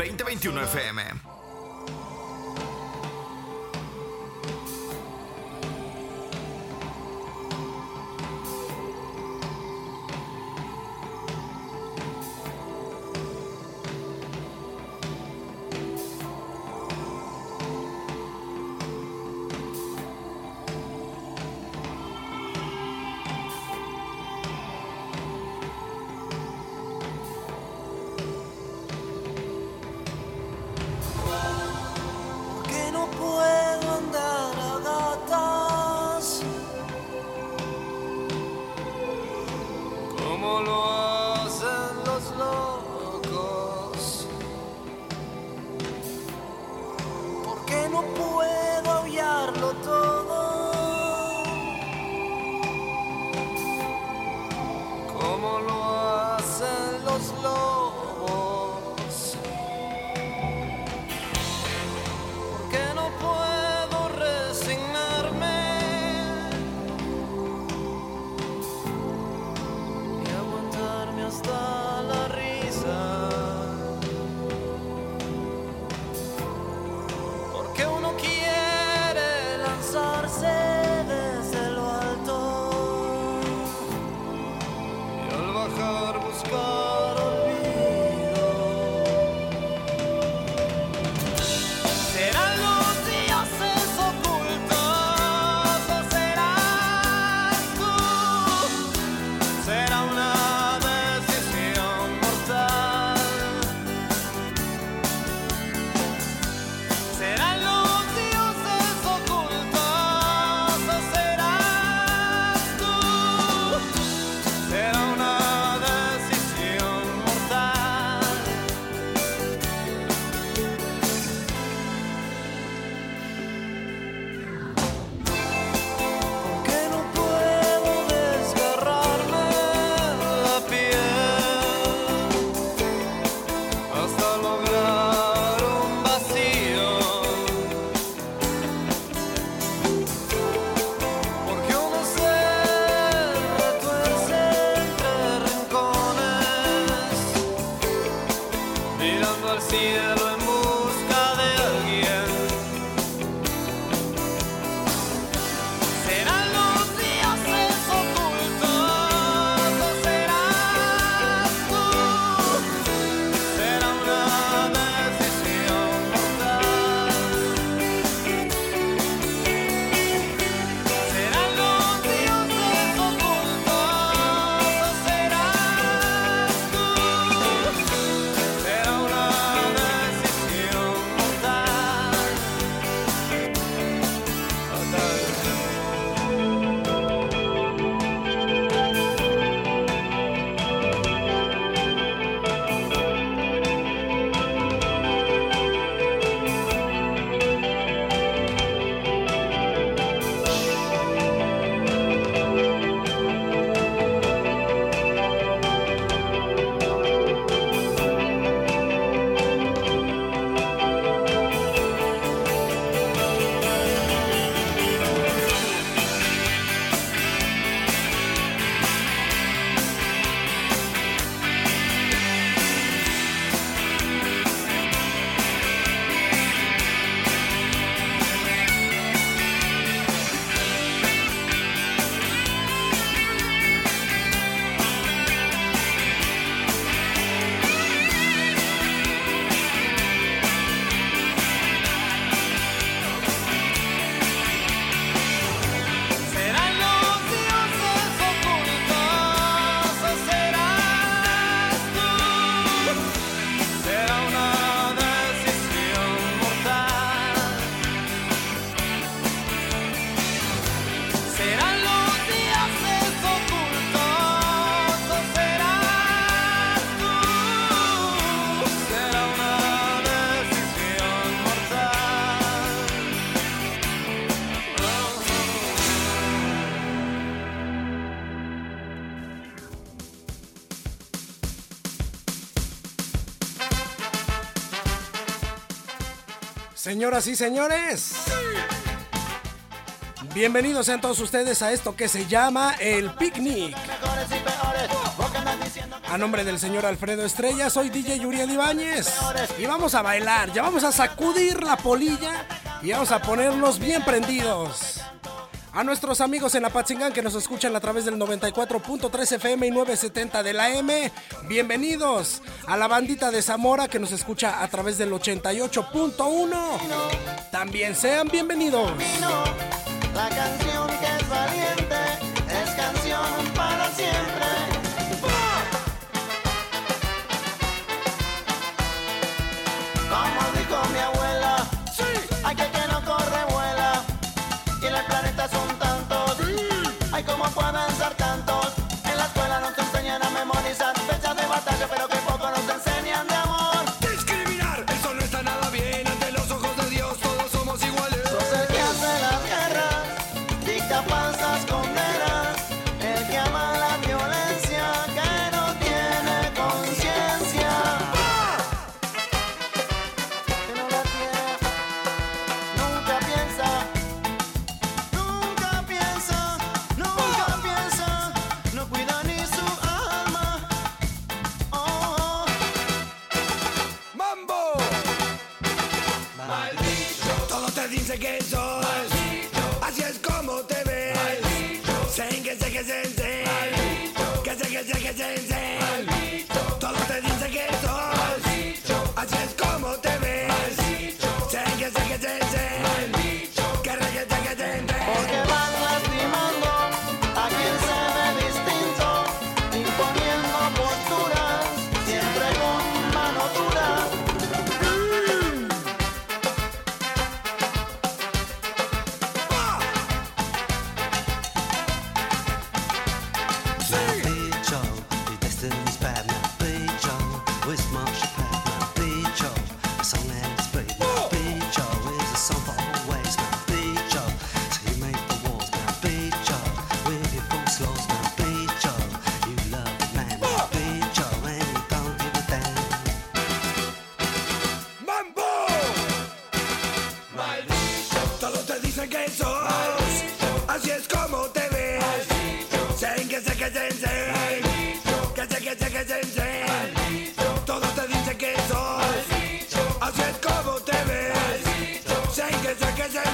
2021 FM. señoras y señores. Bienvenidos sean todos ustedes a esto que se llama El Picnic. A nombre del señor Alfredo Estrella, soy DJ Uriel Ibáñez. Y vamos a bailar, ya vamos a sacudir la polilla y vamos a ponernos bien prendidos. A nuestros amigos en La Apatzingán que nos escuchan a través del 94.3 FM y 970 de la M, bienvenidos. A la bandita de Zamora que nos escucha a través del 88.1, también sean bienvenidos. La canción que te dice que sos. Maldito. Así es como te ves. Maldito. Sen que se que se, se. Que se que se que se, se. Gece gece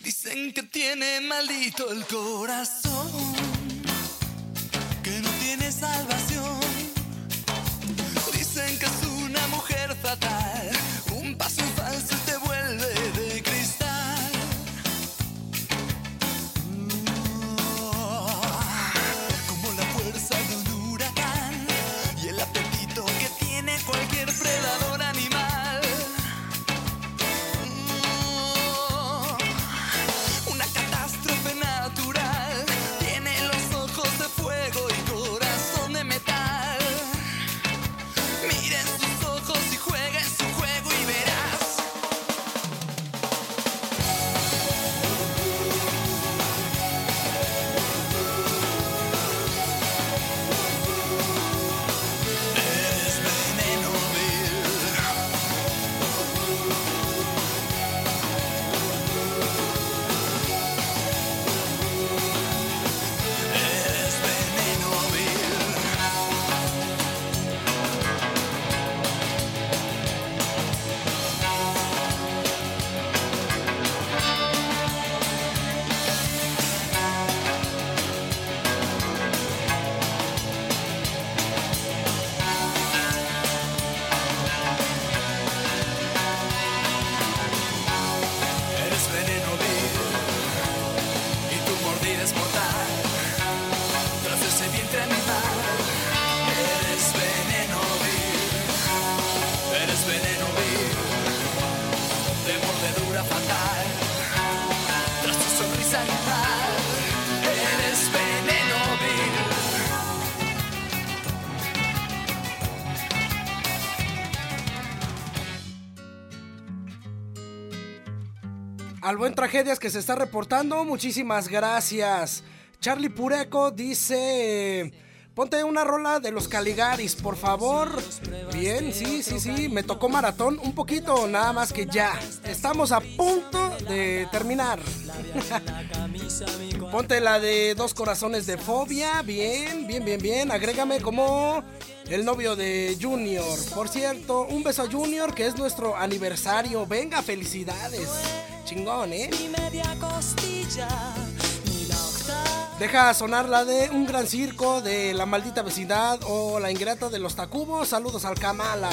Dicen que tiene maldito el corazón, que no tiene salvación. Dicen que es una mujer fatal, Al buen tragedias que se está reportando, muchísimas gracias. Charlie Pureco dice, ponte una rola de los Caligaris, por favor. Bien, sí, sí, sí, me tocó maratón un poquito, nada más que ya. Estamos a punto de terminar. Ponte la de Dos Corazones de Fobia, bien, bien, bien, bien. Agrégame como el novio de Junior. Por cierto, un beso a Junior, que es nuestro aniversario. Venga, felicidades. Chingón, ¿eh? Deja sonar la de Un Gran Circo, de La Maldita Vecindad o La Ingrata de los Tacubos. Saludos al Kamala.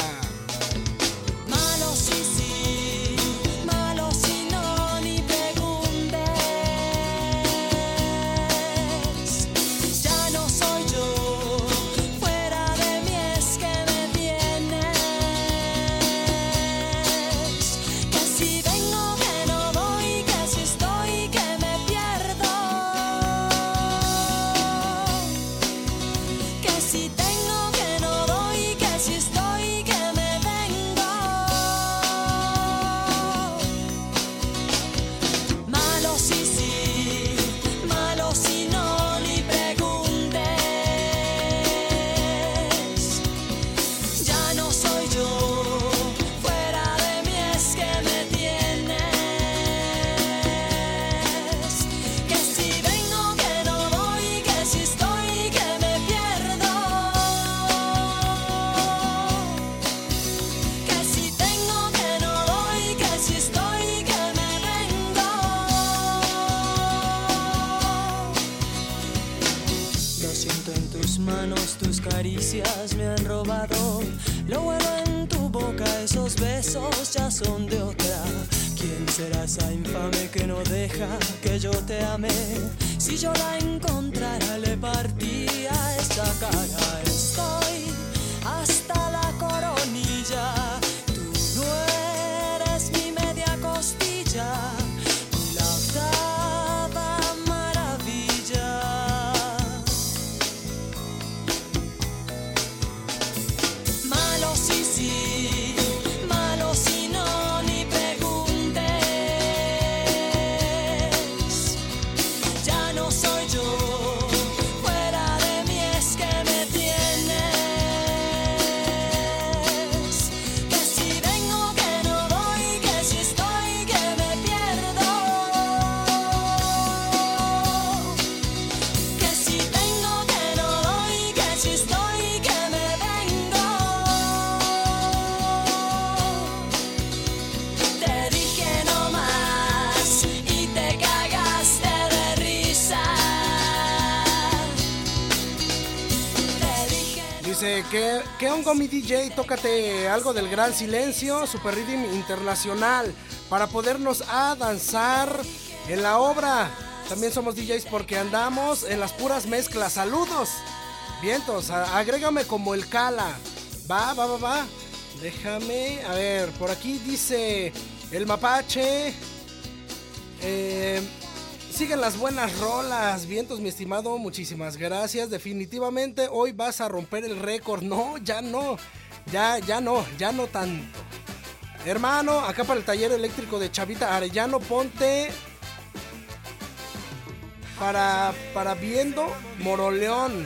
Que yo te ame? Si yo la encontrara, ¿qué, ¿qué hongo mi DJ? Tócate algo del gran silencio, Super Rhythm Internacional, para podernos a danzar en la obra. También somos DJs porque andamos en las puras mezclas. Saludos. Vientos, agrégame como el Cala. Va, va, va, va. Déjame, a ver, por aquí dice el mapache. Eh, siguen las buenas rolas. Vientos, mi estimado, muchísimas gracias. Definitivamente hoy vas a romper el récord. No, ya no. Ya, ya no, ya no tanto. Hermano, acá para el taller eléctrico de Chavita Arellano, ponte para, para viendo Moroleón.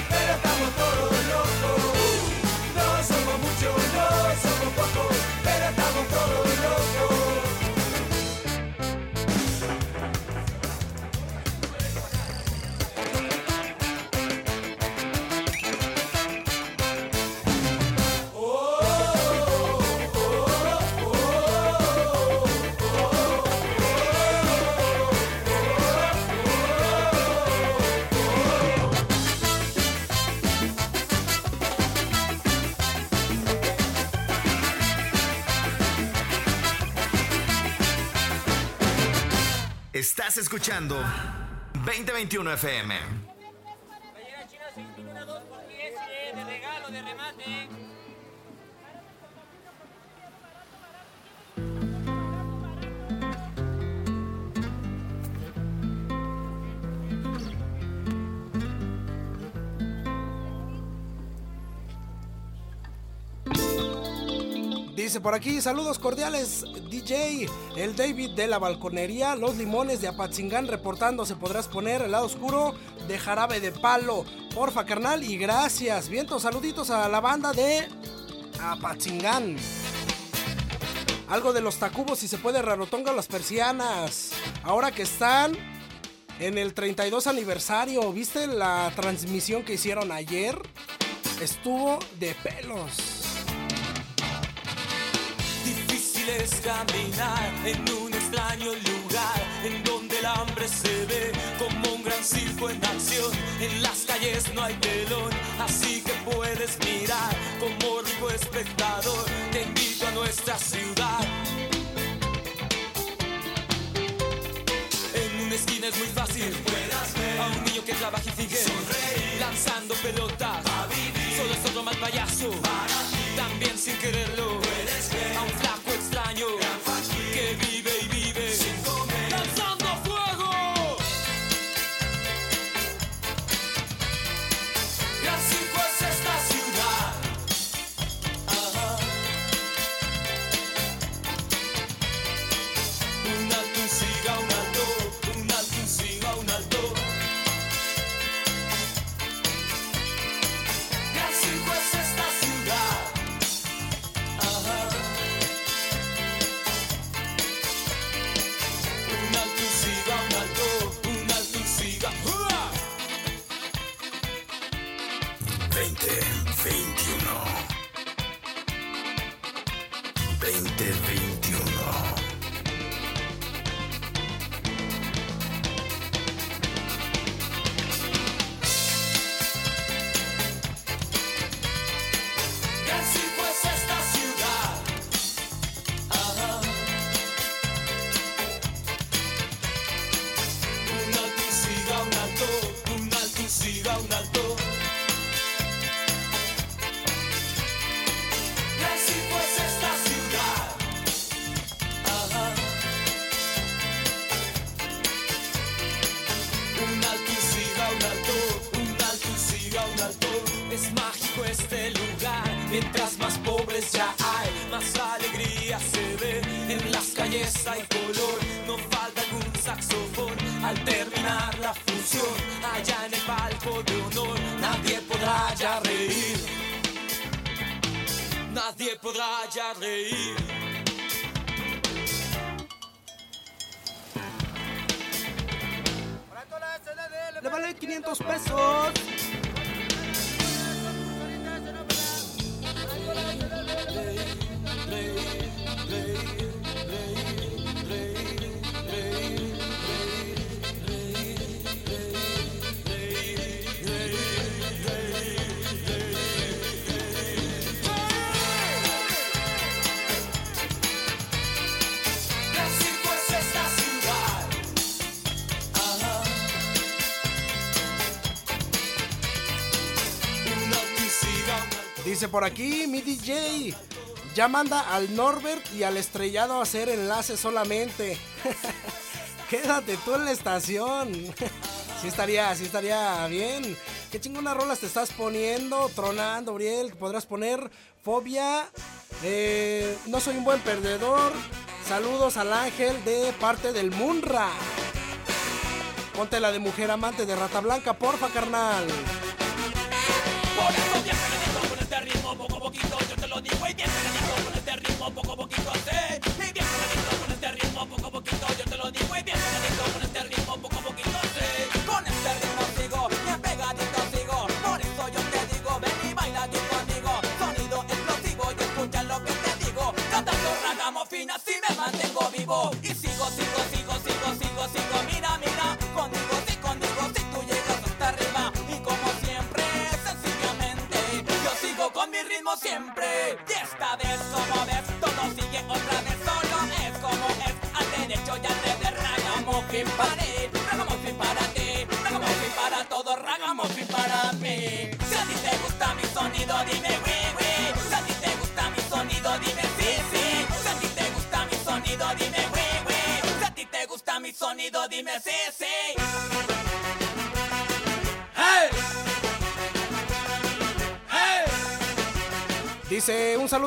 Estás escuchando 2021 FM. Dice por aquí, saludos cordiales, DJ, el David de la balconería, los limones de Apatzingán reportándose, podrás poner el lado oscuro de jarabe de palo. Porfa, carnal, y gracias. Vientos, saluditos a la banda de Apatzingán. Algo de los tacubos, si se puede, rarotonga las persianas. Ahora que están en el 32 aniversario, ¿viste la transmisión que hicieron ayer? Estuvo de pelos. Difícil es caminar en un extraño lugar en donde el hambre se ve como un gran circo en acción. En las calles no hay telón, así que puedes mirar como rico espectador. Te invito a nuestra ciudad. En una esquina es muy fácil a un niño que trabaja y sigue lanzando pelotas. Solo es otro mal payaso, también sin quererlo. Nadie podrá ya reír. Le vale 500 pesos. Por aquí mi DJ. Ya manda al Norbert y al estrellado a hacer enlace solamente. Quédate tú en la estación. Sí estaría, sí estaría bien. Qué chingona rolas te estás poniendo, tronando, Uriel. Podrás poner fobia. eh, no soy un buen perdedor. Saludos al ángel de parte del Munra. Ponte la de mujer amante de Rata Blanca, porfa, carnal.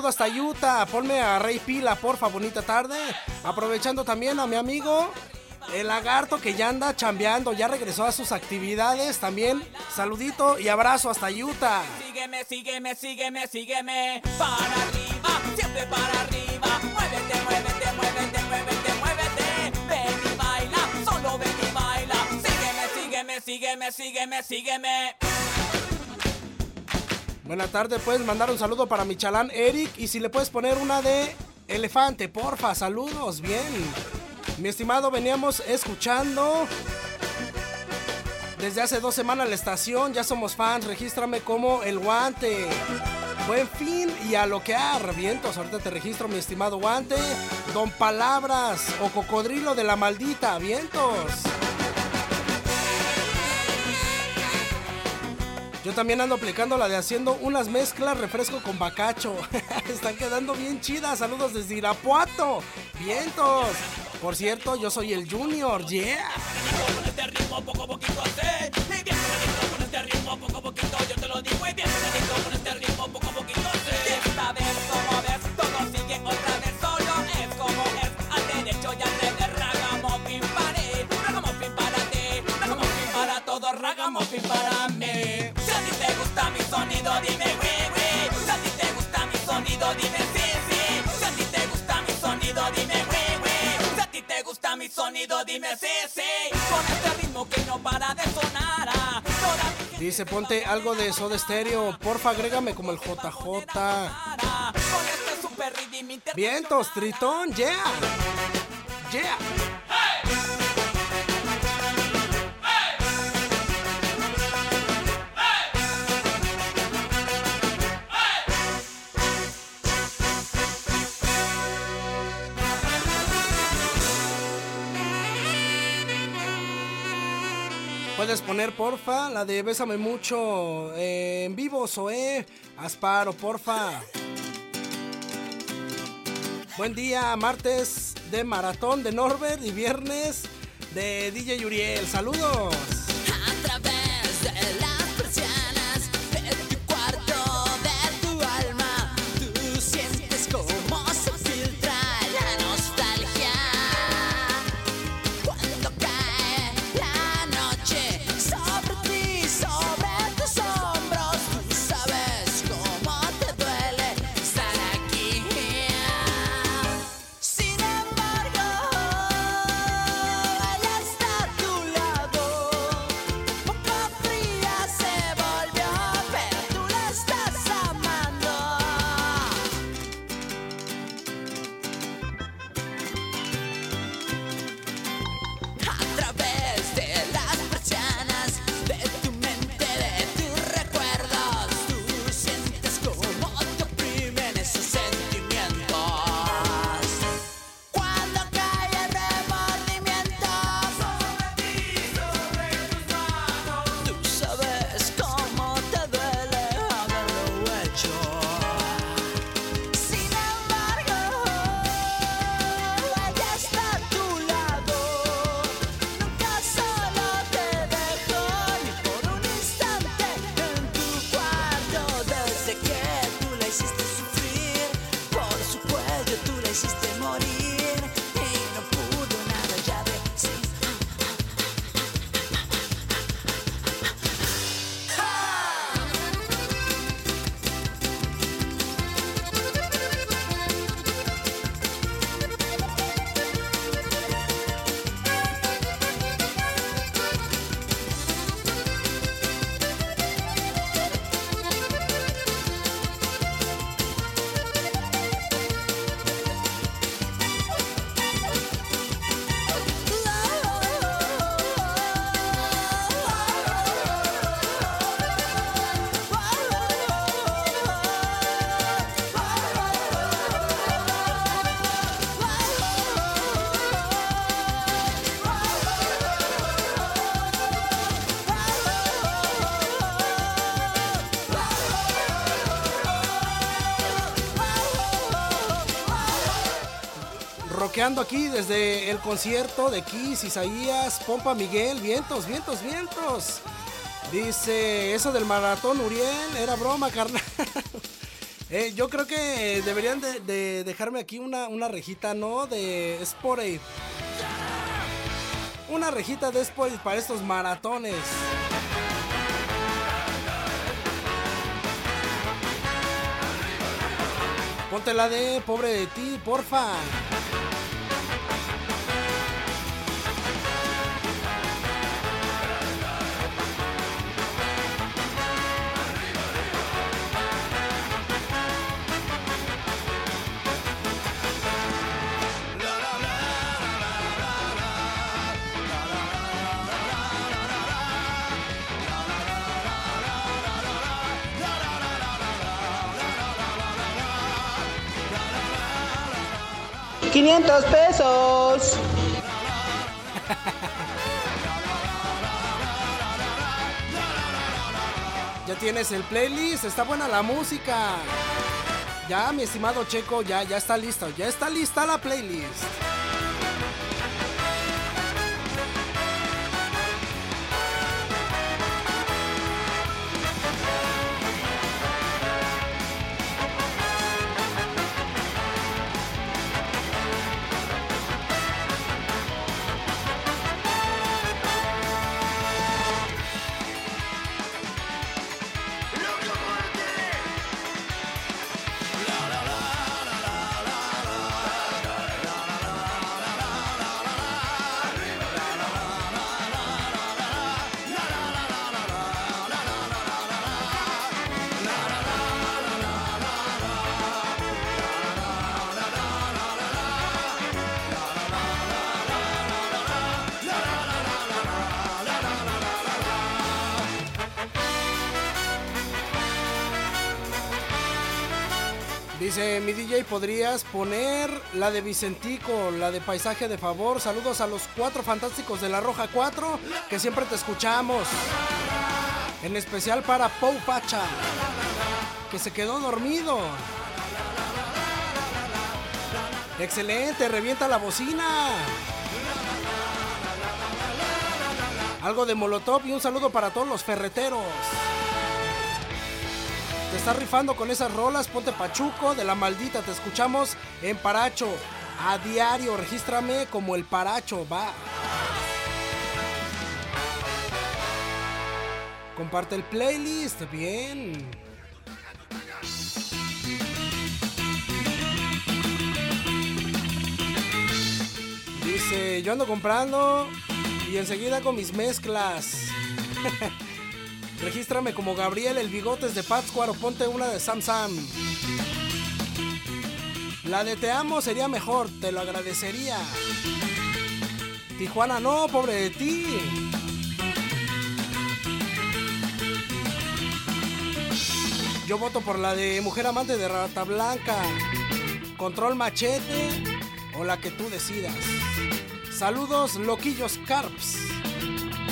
Hasta Utah. Ponme a Rey Pila, porfa, bonita tarde. Aprovechando también a mi amigo, el lagarto que ya anda chambeando, ya regresó a sus actividades. También, saludito y abrazo hasta Utah. Sígueme, sígueme, sígueme, sígueme Para arriba, siempre para arriba Muévete, muévete, muévete, muévete, muévete Ven y baila, solo ven y baila Sígueme, sígueme, sígueme, sígueme, sígueme Buena tarde, puedes mandar un saludo para mi chalán Eric. Y si le puedes poner una de elefante, porfa, saludos, bien. Mi estimado, veníamos escuchando desde hace dos semanas la estación. Ya somos fans, regístrame como el guante. Buen fin y a loquear. Vientos, ahorita te registro, mi estimado guante. Don Palabras o Cocodrilo de la Maldita. Vientos. Yo también ando aplicando la de haciendo unas mezclas refresco con bacacho. Están quedando bien chidas. Saludos desde Irapuato. Vientos. Por cierto, yo soy el Junior. Yeah. Ragamuffin para él sonido dime sí sí Si a ti te gusta mi sonido dime oui oui Si a ti te gusta mi sonido dime sí sí Con este ritmo que no para de sonar ah, Dice, ponte algo de Soda Stereo. Porfa, agrégame como el JJ. este Vientos, Tritón. Yeah. Yeah. Puedes poner, porfa, la de Bésame Mucho eh, en vivo, Zoé. Asparo, porfa. Buen día, martes de maratón de Norbert y viernes de DJ Uriel. Saludos. Aquí desde el concierto de Kiss, Isaías, Pompa Miguel, vientos, vientos, vientos. Dice, eso del maratón Uriel era broma, carnal. Eh, yo creo que deberían de, de dejarme aquí una, una rejita, ¿no? De Sporade. Una rejita de Sporade para estos maratones. Ponte la de pobre de ti, porfa. ¡500 pesos! Ya tienes el playlist, está buena la música. Ya, mi estimado Checo, ya, ya está listo, ya está lista la playlist. Dice mi DJ, ¿podrías poner la de Vicentico, la de Paisaje de Favor? Saludos a los cuatro fantásticos de la Roja 4, que siempre te escuchamos. En especial para Pau Pacha, que se quedó dormido. Excelente, revienta la bocina. Algo de Molotov y un saludo para todos los ferreteros. Te estás rifando con esas rolas, ponte Pachuco de la maldita, te escuchamos en Paracho. A diario, regístrame como el Paracho, va. Comparte el playlist, bien. Dice, yo ando comprando y enseguida con mis mezclas. Regístrame como Gabriel el Bigotes de Pátzcuaro. Ponte una de Sam Sam. La de Te Amo sería mejor, te lo agradecería. Tijuana no, pobre de ti. Yo voto por la de Mujer Amante de Rata Blanca. Control Machete o la que tú decidas. Saludos, Loquillos Carps.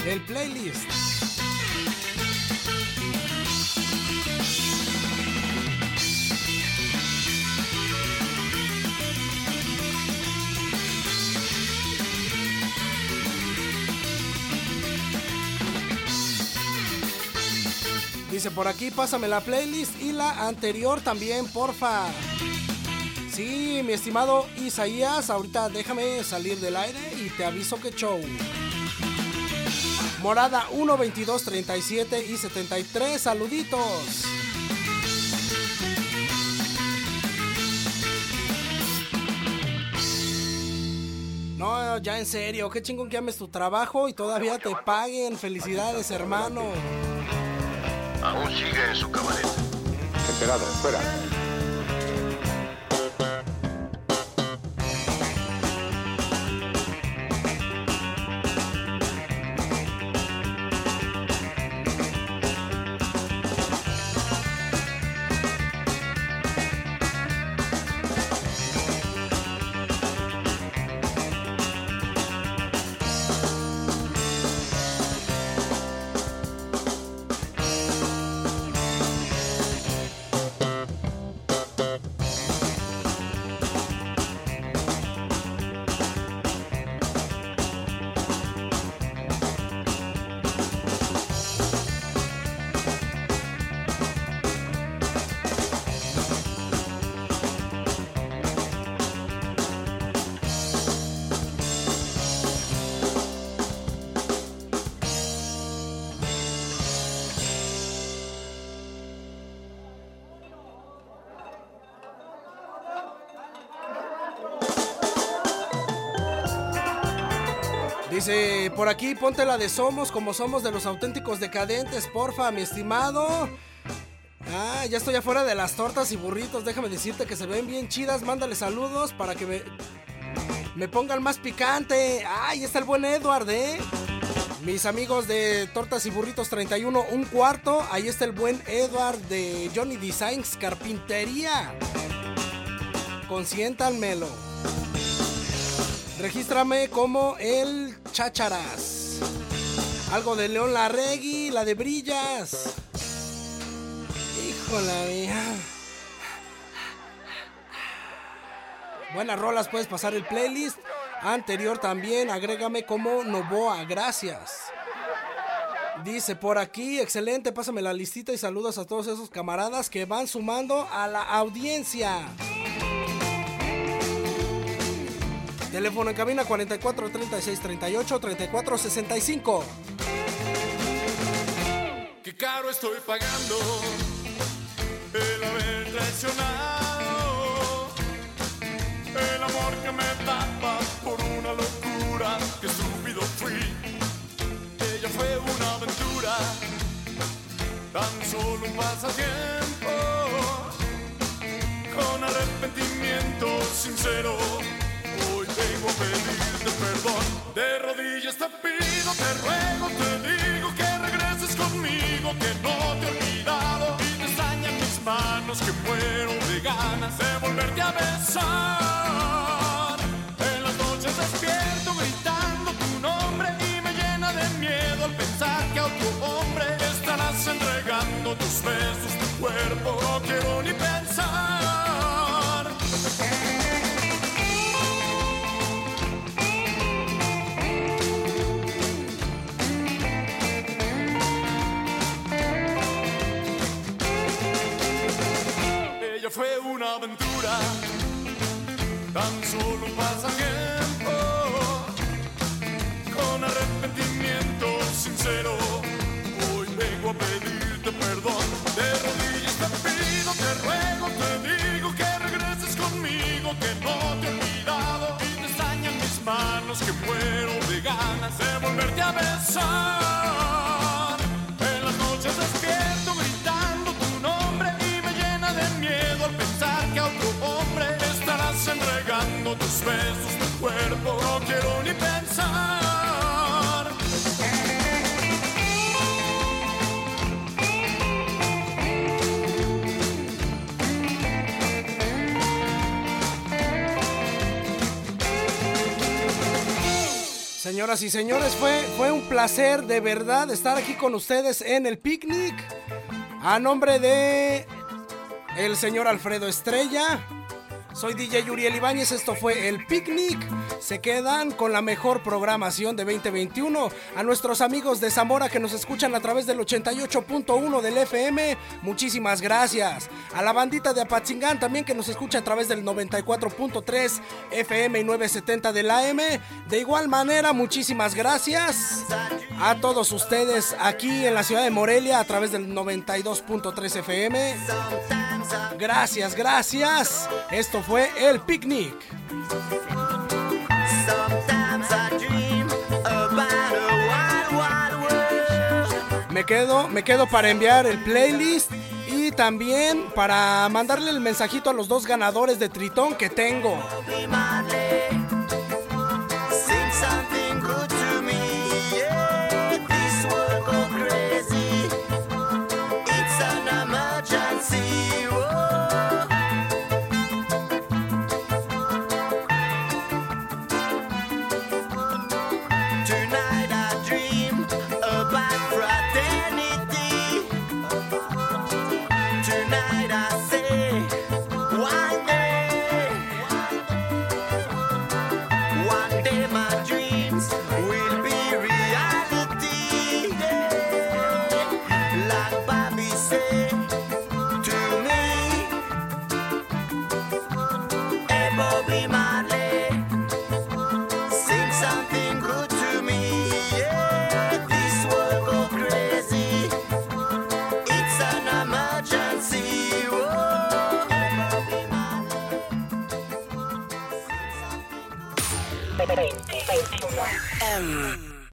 El playlist. Por aquí, pásame la playlist y la anterior también, porfa. Sí, mi estimado Isaías, ahorita déjame salir del aire y te aviso que show. Morada 1, 22, 37 y 73, saluditos. No, ya en serio, qué chingón que ames tu trabajo y todavía te paguen. Felicidades, hermano. Aún sigue en su cabaret. Enterado, fuera. Por aquí ponte la de Somos como somos de los auténticos decadentes, porfa, mi estimado. Ah, ya estoy afuera de las tortas y burritos. Déjame decirte que se ven bien chidas. Mándale saludos para que me, me pongan más picante. Ay, está el buen Edward, ¿eh? Mis amigos de Tortas y Burritos 31, un cuarto. Ahí está el buen Edward de Johnny Designs Carpintería. Consiéntanmelo. Regístrame como el Chácharas. Algo de León Larregui, la de Brillas. Híjola mía. Buenas rolas, puedes pasar el playlist. Anterior también, agrégame como Novoa, gracias. Dice por aquí, excelente, pásame la listita y saludos a todos esos camaradas que van sumando a la audiencia. Teléfono en cabina 44 36 38 34 65. Qué caro estoy pagando el haber traicionado el amor que me tapa por una locura. Qué estúpido fui. Ella fue una aventura, tan solo un pasatiempo, con arrepentimiento sincero. Que no te he olvidado. Y te extrañan mis manos, que muero de ganas de volverte a besar. En las noches despierto gritando tu nombre y me llena de miedo al pensar que a otro hombre estarás entregando tus besos, tu cuerpo. No quiero ni pensar. Tan solo un pasatiempo, con arrepentimiento sincero. Hoy vengo a pedirte perdón, de rodillas te pido, te ruego, te digo que regreses conmigo, que no te he olvidado y te extrañan mis manos, que muero de ganas de volverte a besar. Besos, tu cuerpo. No quiero ni pensar. Señoras y señores, fue, fue un placer de verdad estar aquí con ustedes en el picnic. A nombre de el señor Alfredo Estrella. Soy DJ Yuriel Ibáñez, esto fue el picnic. Se quedan con la mejor programación de 2021. A nuestros amigos de Zamora que nos escuchan a través del 88.1 del FM, muchísimas gracias. A la bandita de Apatzingán también que nos escucha a través del 94.3 FM y 970 del AM. De igual manera, muchísimas gracias a todos ustedes aquí en la ciudad de Morelia a través del 92.3 FM. Gracias, gracias. Esto fue el picnic. Me quedo, me quedo para enviar el playlist y también para mandarle el mensajito a los dos ganadores de Tritón que tengo.